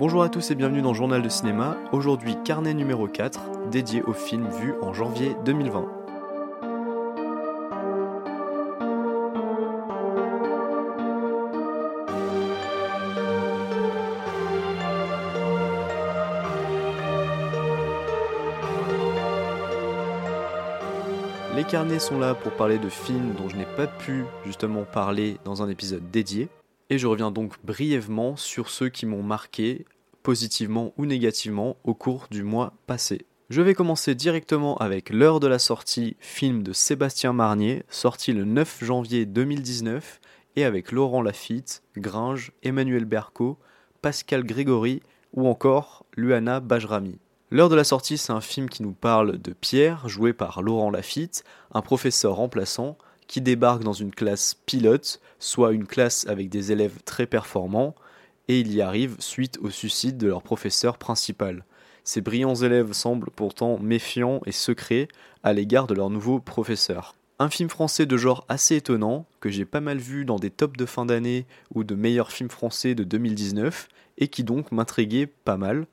Bonjour à tous et bienvenue dans Journal de cinéma. Aujourd'hui, carnet numéro 4, dédié au film vu en janvier 2020. Les carnets sont là pour parler de films dont je n'ai pas pu justement parler dans un épisode dédié. Et je reviens donc brièvement sur ceux qui m'ont marqué, positivement ou négativement, au cours du mois passé. Je vais commencer directement avec l'heure de la sortie, film de Sébastien Marnier, sorti le 9 janvier 2019, et avec Laurent Lafitte, Gringe, Emmanuel Berco, Pascal Grégory ou encore Luana Bajrami. L'heure de la sortie, c'est un film qui nous parle de Pierre, joué par Laurent Lafitte, un professeur remplaçant qui débarque dans une classe pilote, soit une classe avec des élèves très performants, et il y arrive suite au suicide de leur professeur principal. Ces brillants élèves semblent pourtant méfiants et secrets à l'égard de leur nouveau professeur. Un film français de genre assez étonnant, que j'ai pas mal vu dans des tops de fin d'année ou de meilleurs films français de 2019, et qui donc m'intriguait pas mal.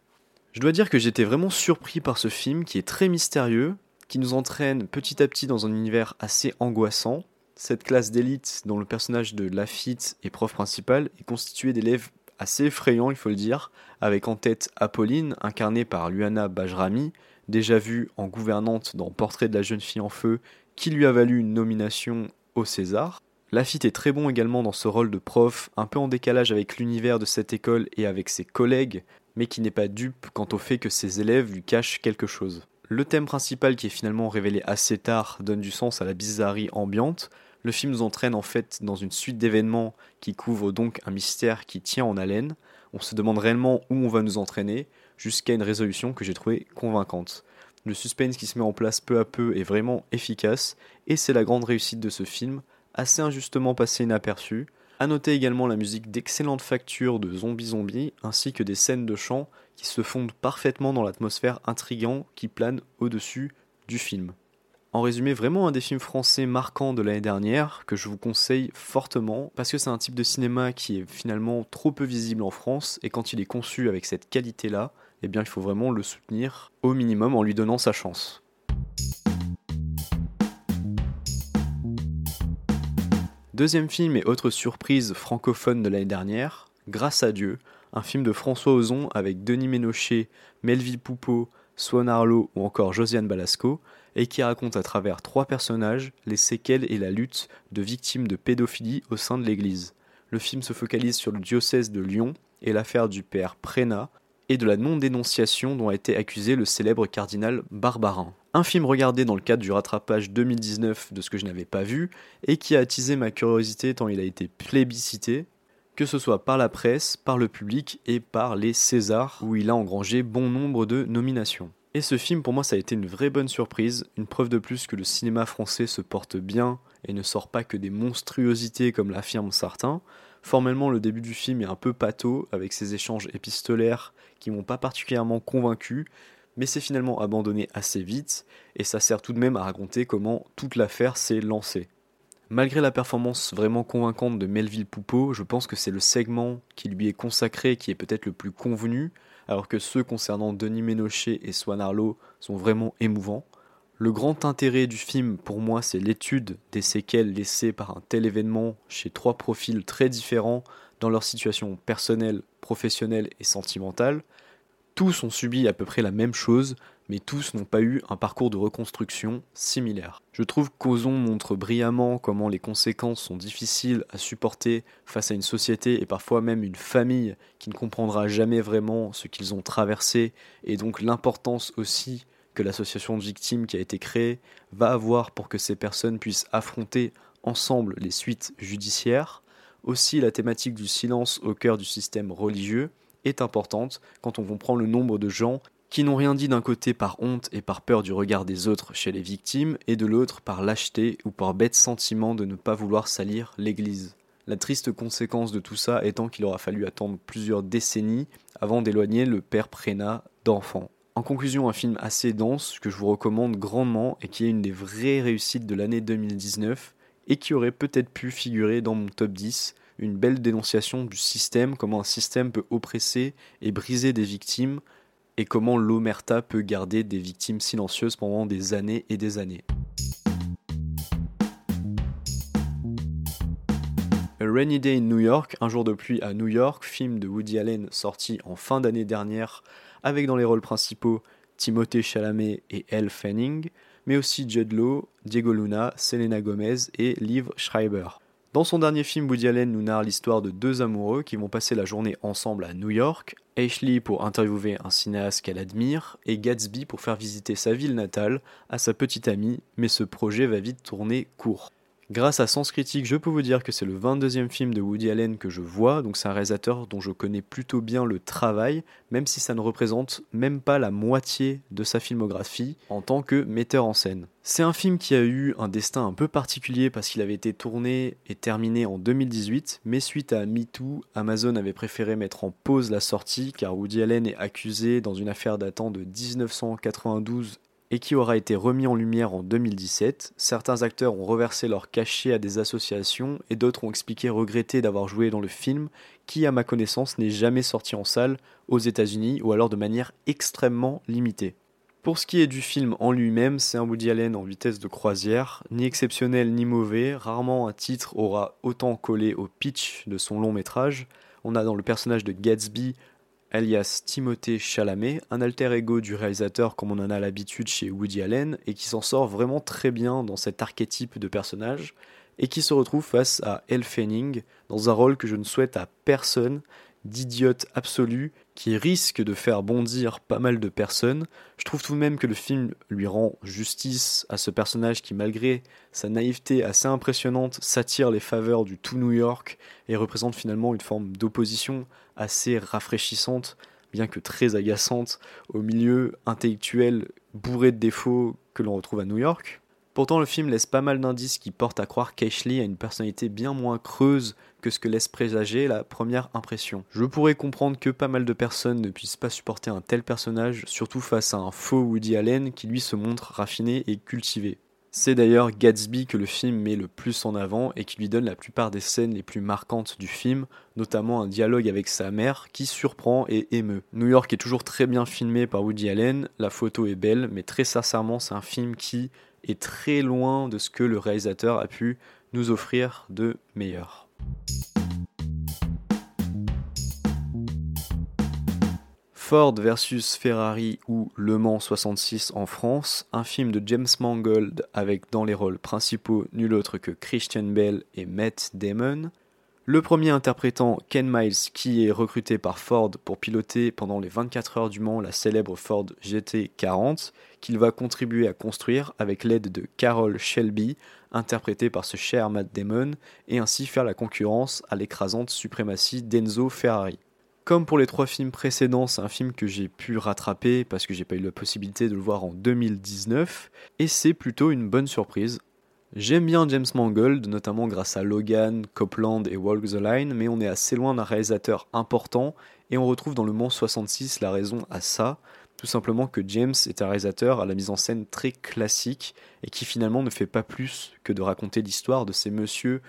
Je dois dire que j'étais vraiment surpris par ce film qui est très mystérieux, qui nous entraîne petit à petit dans un univers assez angoissant. Cette classe d'élite, dont le personnage de Lafitte est prof principal, est constituée d'élèves assez effrayants, il faut le dire, avec en tête Apolline, incarnée par Luana Bajrami, déjà vue en gouvernante dans Portrait de la jeune fille en feu, qui lui a valu une nomination au César. Lafitte est très bon également dans ce rôle de prof, un peu en décalage avec l'univers de cette école et avec ses collègues, mais qui n'est pas dupe quant au fait que ses élèves lui cachent quelque chose. Le thème principal qui est finalement révélé assez tard donne du sens à la bizarrerie ambiante. Le film nous entraîne en fait dans une suite d'événements qui couvrent donc un mystère qui tient en haleine. On se demande réellement où on va nous entraîner, jusqu'à une résolution que j'ai trouvée convaincante. Le suspense qui se met en place peu à peu est vraiment efficace, et c'est la grande réussite de ce film, assez injustement passé inaperçu. A noter également la musique d'excellente facture de Zombie Zombie, ainsi que des scènes de chant qui se fondent parfaitement dans l'atmosphère intrigante qui plane au-dessus du film. En résumé, vraiment un des films français marquants de l'année dernière que je vous conseille fortement parce que c'est un type de cinéma qui est finalement trop peu visible en France et quand il est conçu avec cette qualité-là, eh bien il faut vraiment le soutenir au minimum en lui donnant sa chance. Deuxième film et autre surprise francophone de l'année dernière, Grâce à Dieu, un film de François Ozon avec Denis Ménochet, Melville Poupeau, Swan Arlo ou encore Josiane Balasco, et qui raconte à travers trois personnages les séquelles et la lutte de victimes de pédophilie au sein de l'Église. Le film se focalise sur le diocèse de Lyon et l'affaire du père Prénat et de la non-dénonciation dont a été accusé le célèbre cardinal Barbarin. Un film regardé dans le cadre du rattrapage 2019 de ce que je n'avais pas vu et qui a attisé ma curiosité tant il a été plébiscité, que ce soit par la presse, par le public et par les Césars, où il a engrangé bon nombre de nominations. Et ce film, pour moi, ça a été une vraie bonne surprise, une preuve de plus que le cinéma français se porte bien et ne sort pas que des monstruosités comme l'affirment certains. Formellement, le début du film est un peu pâteau, avec ses échanges épistolaires qui m'ont pas particulièrement convaincu, mais c'est finalement abandonné assez vite, et ça sert tout de même à raconter comment toute l'affaire s'est lancée. Malgré la performance vraiment convaincante de Melville Poupeau, je pense que c'est le segment qui lui est consacré qui est peut-être le plus convenu, alors que ceux concernant Denis Ménochet et Swan Arlo sont vraiment émouvants. Le grand intérêt du film, pour moi, c'est l'étude des séquelles laissées par un tel événement chez trois profils très différents dans leur situation personnelle, professionnelle et sentimentale. Tous ont subi à peu près la même chose, mais tous n'ont pas eu un parcours de reconstruction similaire. Je trouve qu'Ozon montre brillamment comment les conséquences sont difficiles à supporter face à une société et parfois même une famille qui ne comprendra jamais vraiment ce qu'ils ont traversé et donc l'importance aussi que l'association de victimes qui a été créée va avoir pour que ces personnes puissent affronter ensemble les suites judiciaires. Aussi la thématique du silence au cœur du système religieux est importante quand on comprend le nombre de gens qui n'ont rien dit d'un côté par honte et par peur du regard des autres chez les victimes, et de l'autre par lâcheté ou par bête sentiment de ne pas vouloir salir l'Église. La triste conséquence de tout ça étant qu'il aura fallu attendre plusieurs décennies avant d'éloigner le père Prénat d'enfant. En conclusion, un film assez dense que je vous recommande grandement et qui est une des vraies réussites de l'année 2019 et qui aurait peut-être pu figurer dans mon top 10 une belle dénonciation du système, comment un système peut oppresser et briser des victimes, et comment l'omerta peut garder des victimes silencieuses pendant des années et des années. A Rainy Day in New York, Un jour de pluie à New York, film de Woody Allen sorti en fin d'année dernière, avec dans les rôles principaux Timothée Chalamet et Elle Fanning, mais aussi Judd Law, Diego Luna, Selena Gomez et Liv Schreiber. Dans son dernier film, Woody Allen nous narre l'histoire de deux amoureux qui vont passer la journée ensemble à New York, Ashley pour interviewer un cinéaste qu'elle admire, et Gatsby pour faire visiter sa ville natale à sa petite amie, mais ce projet va vite tourner court. Grâce à Sens Critique, je peux vous dire que c'est le 22e film de Woody Allen que je vois, donc c'est un réalisateur dont je connais plutôt bien le travail, même si ça ne représente même pas la moitié de sa filmographie en tant que metteur en scène. C'est un film qui a eu un destin un peu particulier parce qu'il avait été tourné et terminé en 2018, mais suite à MeToo, Amazon avait préféré mettre en pause la sortie car Woody Allen est accusé dans une affaire datant de 1992 et qui aura été remis en lumière en 2017. Certains acteurs ont reversé leur cachet à des associations et d'autres ont expliqué regretter d'avoir joué dans le film qui, à ma connaissance, n'est jamais sorti en salle aux États-Unis ou alors de manière extrêmement limitée. Pour ce qui est du film en lui-même, c'est un Woody Allen en vitesse de croisière, ni exceptionnel ni mauvais, rarement un titre aura autant collé au pitch de son long métrage. On a dans le personnage de Gatsby alias Timothée Chalamet, un alter ego du réalisateur comme on en a l'habitude chez Woody Allen, et qui s'en sort vraiment très bien dans cet archétype de personnage, et qui se retrouve face à Elle Fanning dans un rôle que je ne souhaite à personne, d'idiote absolu qui risque de faire bondir pas mal de personnes. Je trouve tout de même que le film lui rend justice à ce personnage qui, malgré sa naïveté assez impressionnante, s'attire les faveurs du tout New York et représente finalement une forme d'opposition assez rafraîchissante, bien que très agaçante, au milieu intellectuel bourré de défauts que l'on retrouve à New York. Pourtant, le film laisse pas mal d'indices qui portent à croire qu'Ashley a une personnalité bien moins creuse que ce que laisse présager la première impression. Je pourrais comprendre que pas mal de personnes ne puissent pas supporter un tel personnage, surtout face à un faux Woody Allen qui lui se montre raffiné et cultivé. C'est d'ailleurs Gatsby que le film met le plus en avant et qui lui donne la plupart des scènes les plus marquantes du film, notamment un dialogue avec sa mère qui surprend et émeut. New York est toujours très bien filmé par Woody Allen, la photo est belle, mais très sincèrement c'est un film qui, est très loin de ce que le réalisateur a pu nous offrir de meilleur. Ford versus Ferrari ou Le Mans 66 en France, un film de James Mangold avec dans les rôles principaux nul autre que Christian Bell et Matt Damon, le premier interprétant Ken Miles qui est recruté par Ford pour piloter pendant les 24 heures du Mans la célèbre Ford GT40 qu'il va contribuer à construire avec l'aide de Carol Shelby, interprétée par ce cher Matt Damon, et ainsi faire la concurrence à l'écrasante suprématie d'Enzo Ferrari. Comme pour les trois films précédents, c'est un film que j'ai pu rattraper parce que j'ai pas eu la possibilité de le voir en 2019, et c'est plutôt une bonne surprise. J'aime bien James Mangold, notamment grâce à Logan, Copland et Walk the Line, mais on est assez loin d'un réalisateur important et on retrouve dans le Mans 66 la raison à ça, tout simplement que James est un réalisateur à la mise en scène très classique et qui finalement ne fait pas plus que de raconter l'histoire de ces messieurs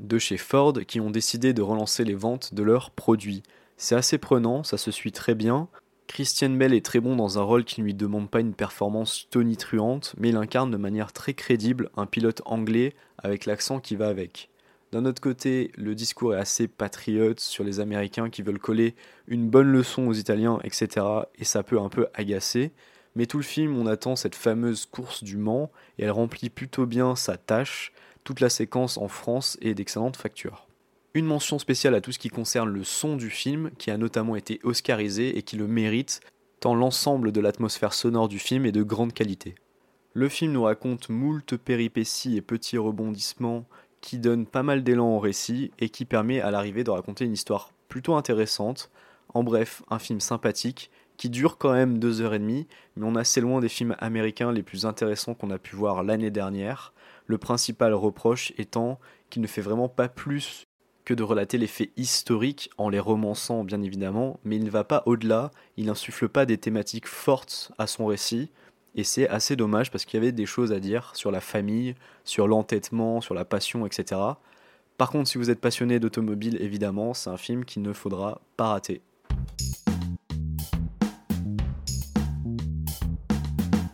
de chez Ford qui ont décidé de relancer les ventes de leurs produits. C'est assez prenant, ça se suit très bien, Christian Bell est très bon dans un rôle qui ne lui demande pas une performance tonitruante, mais il incarne de manière très crédible un pilote anglais avec l'accent qui va avec. D'un autre côté, le discours est assez patriote sur les Américains qui veulent coller une bonne leçon aux Italiens, etc. Et ça peut un peu agacer. Mais tout le film, on attend cette fameuse course du Mans et elle remplit plutôt bien sa tâche. Toute la séquence en France est d'excellente facture. Une mention spéciale à tout ce qui concerne le son du film, qui a notamment été oscarisé et qui le mérite, tant l'ensemble de l'atmosphère sonore du film est de grande qualité. Le film nous raconte moult péripéties et petits rebondissements qui donnent pas mal d'élan au récit et qui permet à l'arrivée de raconter une histoire plutôt intéressante. En bref, un film sympathique qui dure quand même deux heures et demie, mais on est assez loin des films américains les plus intéressants qu'on a pu voir l'année dernière. Le principal reproche étant qu'il ne fait vraiment pas plus de relater les faits historiques en les romançant bien évidemment, mais il ne va pas au-delà, il n'insuffle pas des thématiques fortes à son récit, et c'est assez dommage parce qu'il y avait des choses à dire sur la famille, sur l'entêtement, sur la passion, etc. Par contre, si vous êtes passionné d'automobile, évidemment, c'est un film qu'il ne faudra pas rater.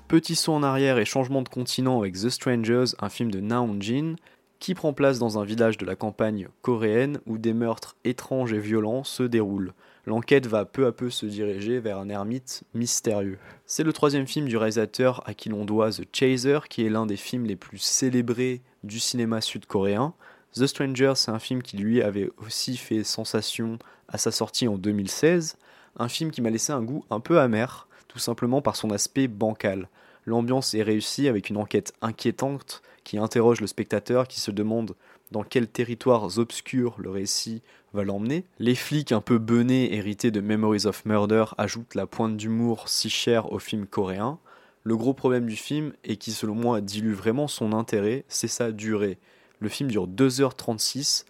Petit saut en arrière et changement de continent avec The Strangers, un film de Naon Jin, qui prend place dans un village de la campagne coréenne où des meurtres étranges et violents se déroulent? L'enquête va peu à peu se diriger vers un ermite mystérieux. C'est le troisième film du réalisateur à qui l'on doit The Chaser, qui est l'un des films les plus célébrés du cinéma sud-coréen. The Strangers, c'est un film qui lui avait aussi fait sensation à sa sortie en 2016, un film qui m'a laissé un goût un peu amer, tout simplement par son aspect bancal. L'ambiance est réussie avec une enquête inquiétante qui interroge le spectateur qui se demande dans quels territoires obscurs le récit va l'emmener. Les flics un peu benés hérités de Memories of Murder ajoutent la pointe d'humour si chère au film coréen. Le gros problème du film, et qui selon moi dilue vraiment son intérêt, c'est sa durée. Le film dure 2h36,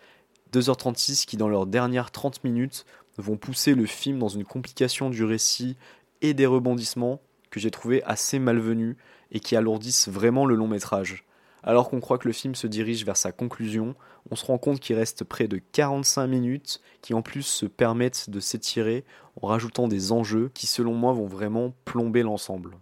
2h36 qui dans leurs dernières 30 minutes vont pousser le film dans une complication du récit et des rebondissements j'ai trouvé assez malvenus et qui alourdissent vraiment le long métrage. Alors qu'on croit que le film se dirige vers sa conclusion, on se rend compte qu'il reste près de 45 minutes qui en plus se permettent de s'étirer en rajoutant des enjeux qui selon moi vont vraiment plomber l'ensemble.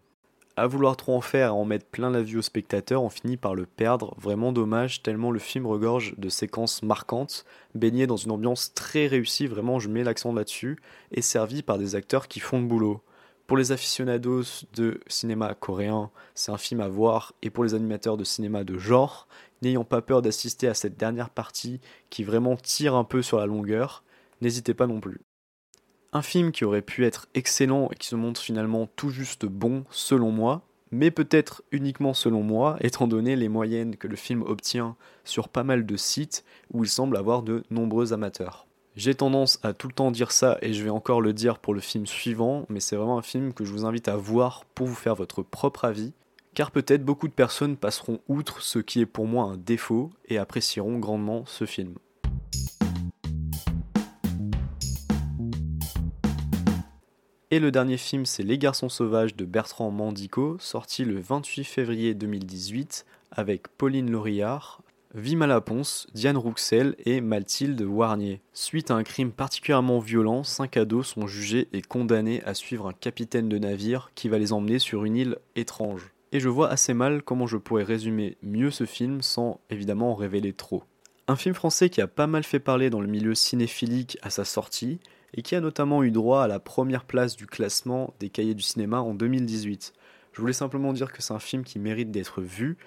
À vouloir trop en faire et en mettre plein la vue au spectateur, on finit par le perdre, vraiment dommage, tellement le film regorge de séquences marquantes, baignées dans une ambiance très réussie, vraiment je mets l'accent là-dessus, et servi par des acteurs qui font le boulot. Pour les aficionados de cinéma coréen, c'est un film à voir, et pour les animateurs de cinéma de genre, n'ayant pas peur d'assister à cette dernière partie qui vraiment tire un peu sur la longueur, n'hésitez pas non plus. Un film qui aurait pu être excellent et qui se montre finalement tout juste bon selon moi, mais peut-être uniquement selon moi, étant donné les moyennes que le film obtient sur pas mal de sites où il semble avoir de nombreux amateurs. J'ai tendance à tout le temps dire ça et je vais encore le dire pour le film suivant, mais c'est vraiment un film que je vous invite à voir pour vous faire votre propre avis, car peut-être beaucoup de personnes passeront outre ce qui est pour moi un défaut et apprécieront grandement ce film. Et le dernier film, c'est Les Garçons Sauvages de Bertrand Mandico, sorti le 28 février 2018 avec Pauline Laurillard, Vima Laponce, Diane Rouxel et Mathilde Warnier. Suite à un crime particulièrement violent, cinq ados sont jugés et condamnés à suivre un capitaine de navire qui va les emmener sur une île étrange. Et je vois assez mal comment je pourrais résumer mieux ce film sans évidemment en révéler trop. Un film français qui a pas mal fait parler dans le milieu cinéphilique à sa sortie et qui a notamment eu droit à la première place du classement des cahiers du cinéma en 2018. Je voulais simplement dire que c'est un film qui mérite d'être vu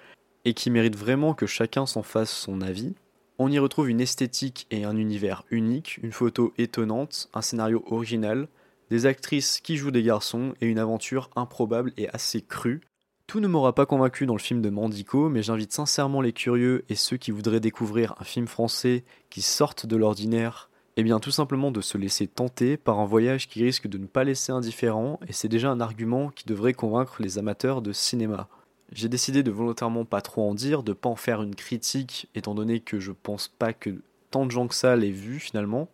et qui mérite vraiment que chacun s'en fasse son avis. On y retrouve une esthétique et un univers unique, une photo étonnante, un scénario original, des actrices qui jouent des garçons et une aventure improbable et assez crue. Tout ne m'aura pas convaincu dans le film de Mandico, mais j'invite sincèrement les curieux et ceux qui voudraient découvrir un film français qui sorte de l'ordinaire, et eh bien tout simplement de se laisser tenter par un voyage qui risque de ne pas laisser indifférent, et c'est déjà un argument qui devrait convaincre les amateurs de cinéma. J'ai décidé de volontairement pas trop en dire, de pas en faire une critique, étant donné que je pense pas que tant de gens que ça l'aient vu finalement.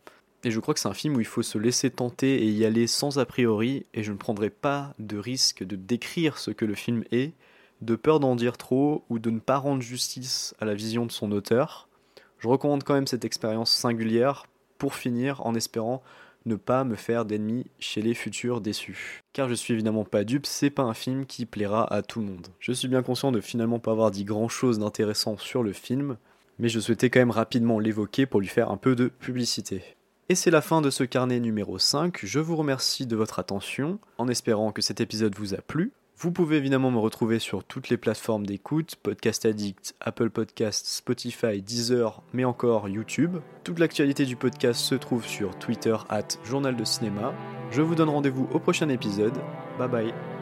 Et je crois que c'est un film où il faut se laisser tenter et y aller sans a priori, et je ne prendrai pas de risque de décrire ce que le film est, de peur d'en dire trop ou de ne pas rendre justice à la vision de son auteur. Je recommande quand même cette expérience singulière pour finir en espérant ne pas me faire d'ennemis chez les futurs déçus. Car je suis évidemment pas dupe, c'est pas un film qui plaira à tout le monde. Je suis bien conscient de finalement pas avoir dit grand chose d'intéressant sur le film, mais je souhaitais quand même rapidement l'évoquer pour lui faire un peu de publicité. Et c'est la fin de ce carnet numéro 5, je vous remercie de votre attention, en espérant que cet épisode vous a plu. Vous pouvez évidemment me retrouver sur toutes les plateformes d'écoute, Podcast Addict, Apple Podcast, Spotify, Deezer, mais encore YouTube. Toute l'actualité du podcast se trouve sur Twitter at Journal de Cinéma. Je vous donne rendez-vous au prochain épisode. Bye bye.